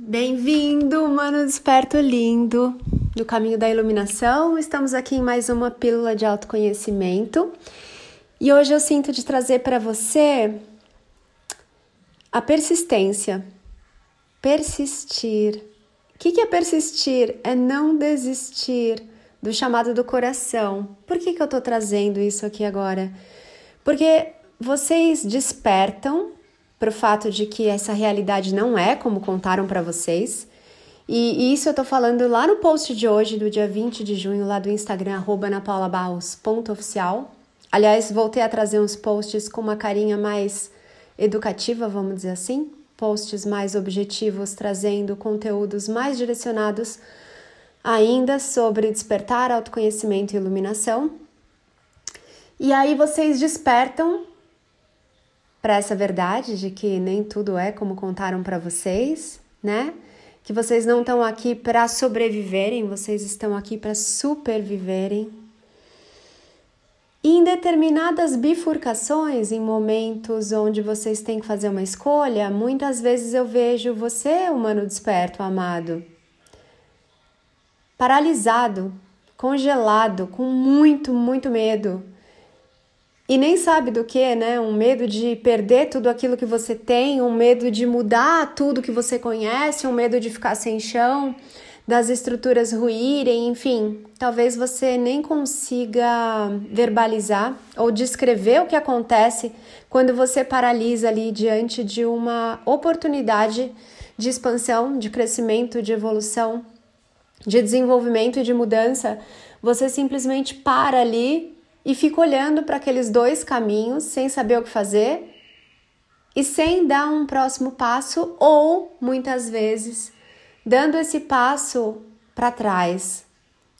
Bem-vindo, mano desperto lindo do caminho da iluminação. Estamos aqui em mais uma pílula de autoconhecimento e hoje eu sinto de trazer para você a persistência. Persistir. O que é persistir? É não desistir do chamado do coração. Por que, que eu estou trazendo isso aqui agora? Porque vocês despertam para o fato de que essa realidade não é como contaram para vocês. E, isso eu tô falando lá no post de hoje, do dia 20 de junho, lá do Instagram, arroba napaulabarros.oficial. Aliás, voltei a trazer uns posts com uma carinha mais educativa, vamos dizer assim. Posts mais objetivos, trazendo conteúdos mais direcionados ainda sobre despertar, autoconhecimento e iluminação. E aí vocês despertam para essa verdade de que nem tudo é como contaram para vocês, né? Que vocês não estão aqui para sobreviverem, vocês estão aqui para superviverem. E em determinadas bifurcações, em momentos onde vocês têm que fazer uma escolha, muitas vezes eu vejo você, humano desperto, amado, paralisado, congelado, com muito, muito medo e nem sabe do que, né? Um medo de perder tudo aquilo que você tem, um medo de mudar tudo que você conhece, um medo de ficar sem chão, das estruturas ruírem, enfim. Talvez você nem consiga verbalizar ou descrever o que acontece quando você paralisa ali diante de uma oportunidade de expansão, de crescimento, de evolução, de desenvolvimento e de mudança. Você simplesmente para ali e fico olhando para aqueles dois caminhos sem saber o que fazer e sem dar um próximo passo ou muitas vezes dando esse passo para trás.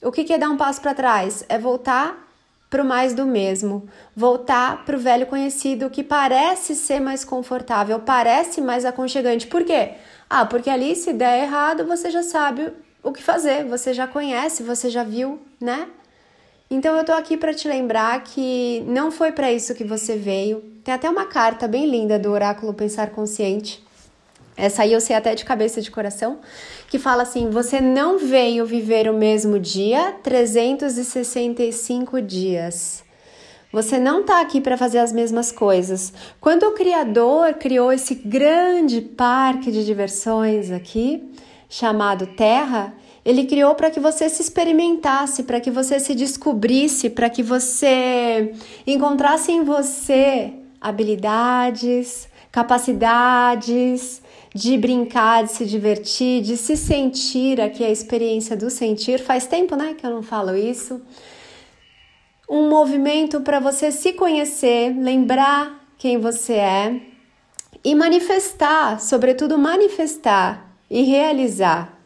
O que é dar um passo para trás? É voltar para o mais do mesmo, voltar para o velho conhecido que parece ser mais confortável, parece mais aconchegante. Por quê? Ah, porque ali se der errado você já sabe o que fazer, você já conhece, você já viu, né? Então eu tô aqui para te lembrar que não foi para isso que você veio. Tem até uma carta bem linda do oráculo Pensar Consciente. Essa aí eu sei até de cabeça de coração, que fala assim: você não veio viver o mesmo dia 365 dias. Você não está aqui para fazer as mesmas coisas. Quando o Criador criou esse grande parque de diversões aqui, chamado Terra, ele criou para que você se experimentasse, para que você se descobrisse, para que você encontrasse em você habilidades, capacidades de brincar, de se divertir, de se sentir. Aqui a experiência do sentir. Faz tempo, né, que eu não falo isso. Um movimento para você se conhecer, lembrar quem você é e manifestar, sobretudo manifestar e realizar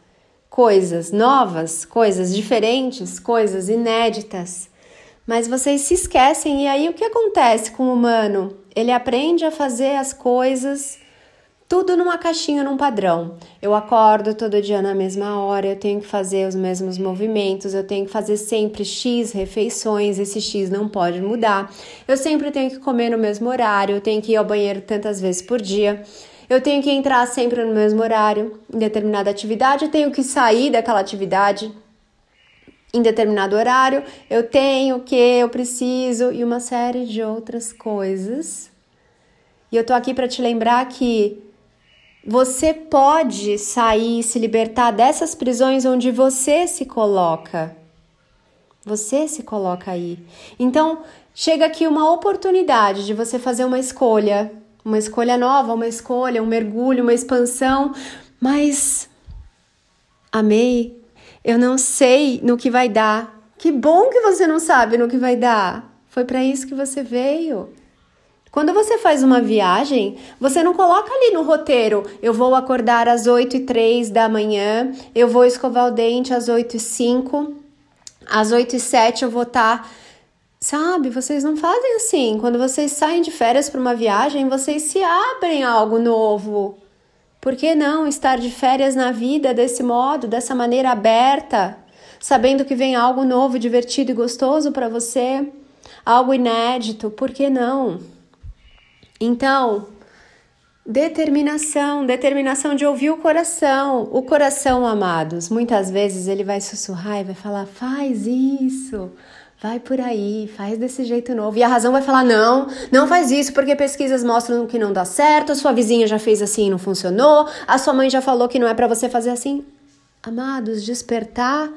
coisas novas, coisas diferentes, coisas inéditas. Mas vocês se esquecem, e aí o que acontece com o humano? Ele aprende a fazer as coisas tudo numa caixinha, num padrão. Eu acordo todo dia na mesma hora, eu tenho que fazer os mesmos movimentos, eu tenho que fazer sempre X refeições, esse X não pode mudar. Eu sempre tenho que comer no mesmo horário, eu tenho que ir ao banheiro tantas vezes por dia. Eu tenho que entrar sempre no mesmo horário, em determinada atividade, eu tenho que sair daquela atividade em determinado horário, eu tenho que, eu preciso e uma série de outras coisas. E eu tô aqui para te lembrar que você pode sair e se libertar dessas prisões onde você se coloca. Você se coloca aí. Então, chega aqui uma oportunidade de você fazer uma escolha uma escolha nova, uma escolha, um mergulho, uma expansão, mas amei. Eu não sei no que vai dar. Que bom que você não sabe no que vai dar. Foi para isso que você veio. Quando você faz uma viagem, você não coloca ali no roteiro, eu vou acordar às 8 e 3 da manhã, eu vou escovar o dente às 8 e 5, às 8 e 7 eu vou estar tá Sabe, vocês não fazem assim. Quando vocês saem de férias para uma viagem, vocês se abrem a algo novo. Por que não estar de férias na vida desse modo, dessa maneira aberta, sabendo que vem algo novo, divertido e gostoso para você, algo inédito? Por que não? Então, Determinação, determinação de ouvir o coração. O coração, amados, muitas vezes ele vai sussurrar e vai falar: faz isso, vai por aí, faz desse jeito novo. E a razão vai falar: não, não faz isso, porque pesquisas mostram que não dá certo, a sua vizinha já fez assim e não funcionou, a sua mãe já falou que não é para você fazer assim. Amados, despertar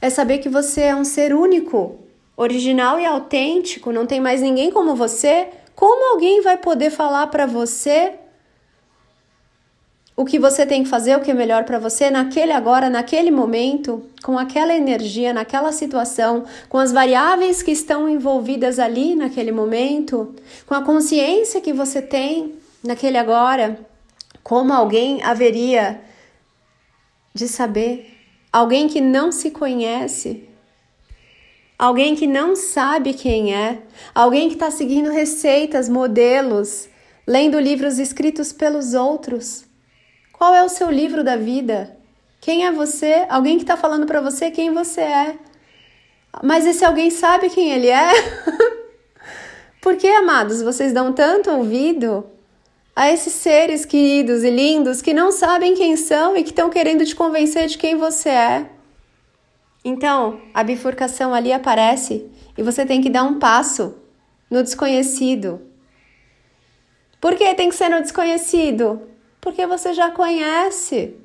é saber que você é um ser único, original e autêntico, não tem mais ninguém como você. Como alguém vai poder falar para você o que você tem que fazer, o que é melhor para você naquele agora, naquele momento, com aquela energia, naquela situação, com as variáveis que estão envolvidas ali naquele momento, com a consciência que você tem naquele agora, como alguém haveria de saber? Alguém que não se conhece, alguém que não sabe quem é, alguém que está seguindo receitas, modelos, lendo livros escritos pelos outros qual é o seu livro da vida? Quem é você? Alguém que está falando para você quem você é. Mas esse alguém sabe quem ele é? Por que, amados, vocês dão tanto ouvido a esses seres queridos e lindos que não sabem quem são e que estão querendo te convencer de quem você é? Então, a bifurcação ali aparece e você tem que dar um passo no desconhecido. Por que tem que ser no desconhecido? Porque você já conhece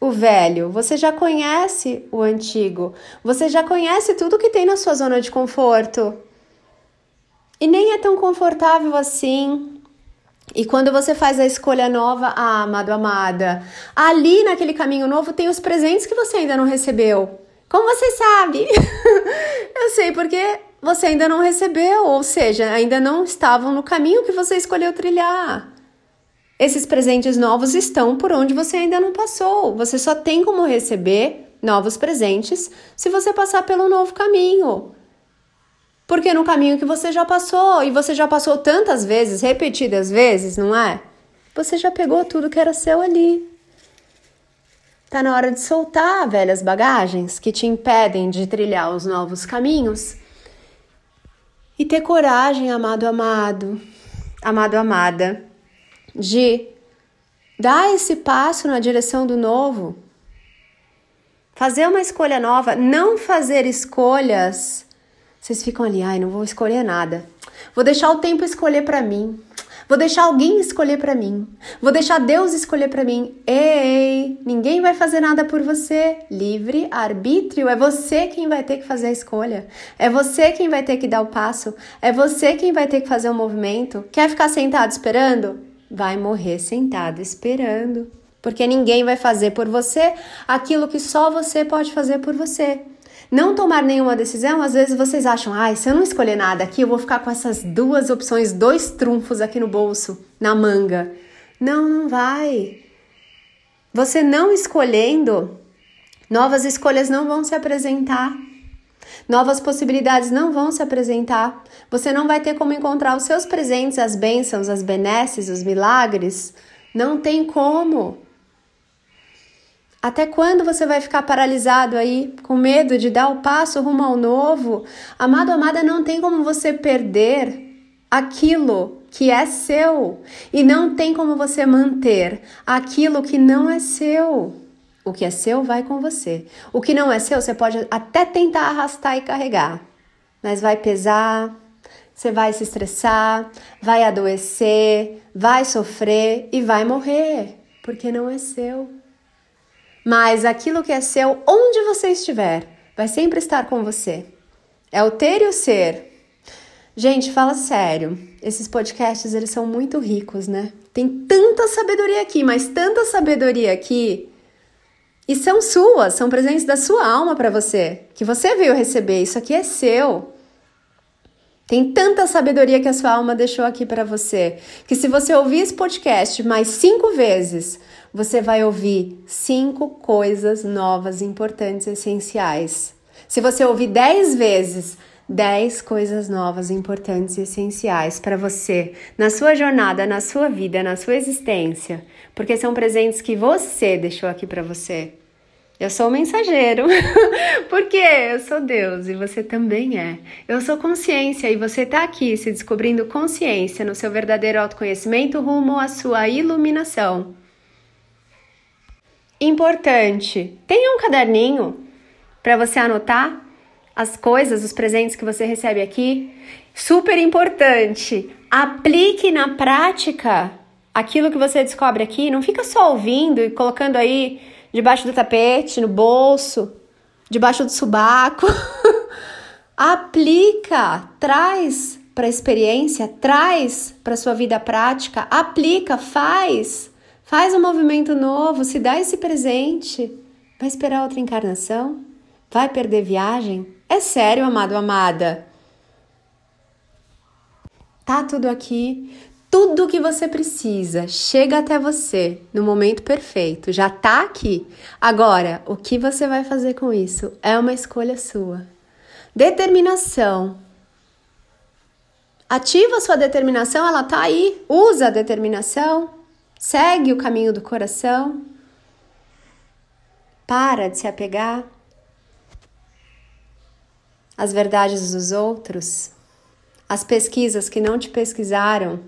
o velho, você já conhece o antigo, você já conhece tudo que tem na sua zona de conforto. E nem é tão confortável assim. E quando você faz a escolha nova, ah, amado, amada, ali naquele caminho novo tem os presentes que você ainda não recebeu. Como você sabe? Eu sei porque você ainda não recebeu, ou seja, ainda não estavam no caminho que você escolheu trilhar. Esses presentes novos estão por onde você ainda não passou. Você só tem como receber novos presentes se você passar pelo novo caminho. Porque no caminho que você já passou, e você já passou tantas vezes, repetidas vezes, não é? Você já pegou tudo que era seu ali. Tá na hora de soltar velhas bagagens que te impedem de trilhar os novos caminhos. E ter coragem, amado, amado, amado, amada de dar esse passo na direção do novo, fazer uma escolha nova, não fazer escolhas. Vocês ficam ali, ai, não vou escolher nada. Vou deixar o tempo escolher para mim. Vou deixar alguém escolher para mim. Vou deixar Deus escolher para mim. Ei, ninguém vai fazer nada por você. Livre arbítrio é você quem vai ter que fazer a escolha. É você quem vai ter que dar o passo. É você quem vai ter que fazer o movimento. Quer ficar sentado esperando? Vai morrer sentado esperando, porque ninguém vai fazer por você aquilo que só você pode fazer por você. Não tomar nenhuma decisão, às vezes vocês acham, ai, se eu não escolher nada aqui, eu vou ficar com essas duas opções, dois trunfos aqui no bolso, na manga. Não, não vai. Você não escolhendo, novas escolhas não vão se apresentar. Novas possibilidades não vão se apresentar. Você não vai ter como encontrar os seus presentes, as bênçãos, as benesses, os milagres. Não tem como. Até quando você vai ficar paralisado aí, com medo de dar o passo rumo ao novo? Amado, amada, não tem como você perder aquilo que é seu e não tem como você manter aquilo que não é seu. O que é seu vai com você. O que não é seu, você pode até tentar arrastar e carregar, mas vai pesar, você vai se estressar, vai adoecer, vai sofrer e vai morrer, porque não é seu. Mas aquilo que é seu, onde você estiver, vai sempre estar com você. É o ter e o ser. Gente, fala sério. Esses podcasts, eles são muito ricos, né? Tem tanta sabedoria aqui, mas tanta sabedoria aqui e são suas, são presentes da sua alma para você, que você veio receber. Isso aqui é seu. Tem tanta sabedoria que a sua alma deixou aqui para você, que se você ouvir esse podcast mais cinco vezes, você vai ouvir cinco coisas novas, importantes, essenciais. Se você ouvir dez vezes, dez coisas novas, importantes e essenciais para você na sua jornada, na sua vida, na sua existência porque são presentes que você deixou aqui para você. Eu sou o mensageiro, porque eu sou Deus e você também é. Eu sou consciência e você está aqui se descobrindo consciência no seu verdadeiro autoconhecimento rumo à sua iluminação. Importante: tenha um caderninho para você anotar as coisas, os presentes que você recebe aqui. Super importante: aplique na prática aquilo que você descobre aqui. Não fica só ouvindo e colocando aí debaixo do tapete, no bolso, debaixo do subaco. aplica, traz para a experiência, traz para sua vida prática, aplica, faz. Faz um movimento novo, se dá esse presente. Vai esperar outra encarnação? Vai perder viagem? É sério, amado, amada. Tá tudo aqui, tudo que você precisa chega até você no momento perfeito, já tá aqui. Agora, o que você vai fazer com isso é uma escolha sua. Determinação. Ativa sua determinação, ela tá aí. Usa a determinação. Segue o caminho do coração. Para de se apegar às verdades dos outros, às pesquisas que não te pesquisaram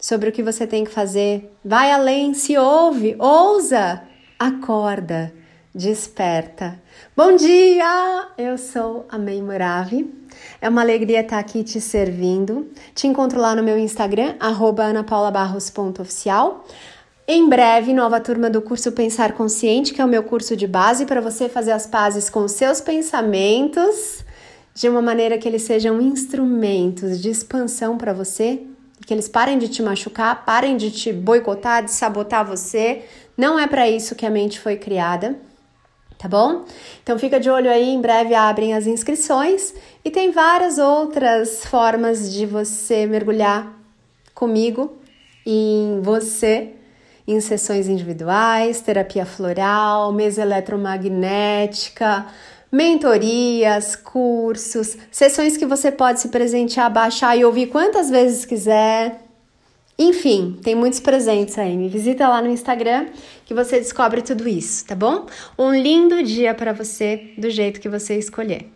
sobre o que você tem que fazer. Vai além, se ouve, ousa, acorda, desperta. Bom dia! Eu sou a May Moravi. É uma alegria estar aqui te servindo. Te encontro lá no meu Instagram, anapaulabarros.oficial. Em breve, nova turma do curso Pensar Consciente, que é o meu curso de base para você fazer as pazes com seus pensamentos de uma maneira que eles sejam instrumentos de expansão para você, que eles parem de te machucar, parem de te boicotar, de sabotar você. Não é para isso que a mente foi criada tá bom? Então fica de olho aí, em breve abrem as inscrições e tem várias outras formas de você mergulhar comigo em você em sessões individuais, terapia floral, mesa eletromagnética, mentorias, cursos, sessões que você pode se presentear, baixar e ouvir quantas vezes quiser. Enfim, tem muitos presentes aí. Me visita lá no Instagram que você descobre tudo isso, tá bom? Um lindo dia para você, do jeito que você escolher.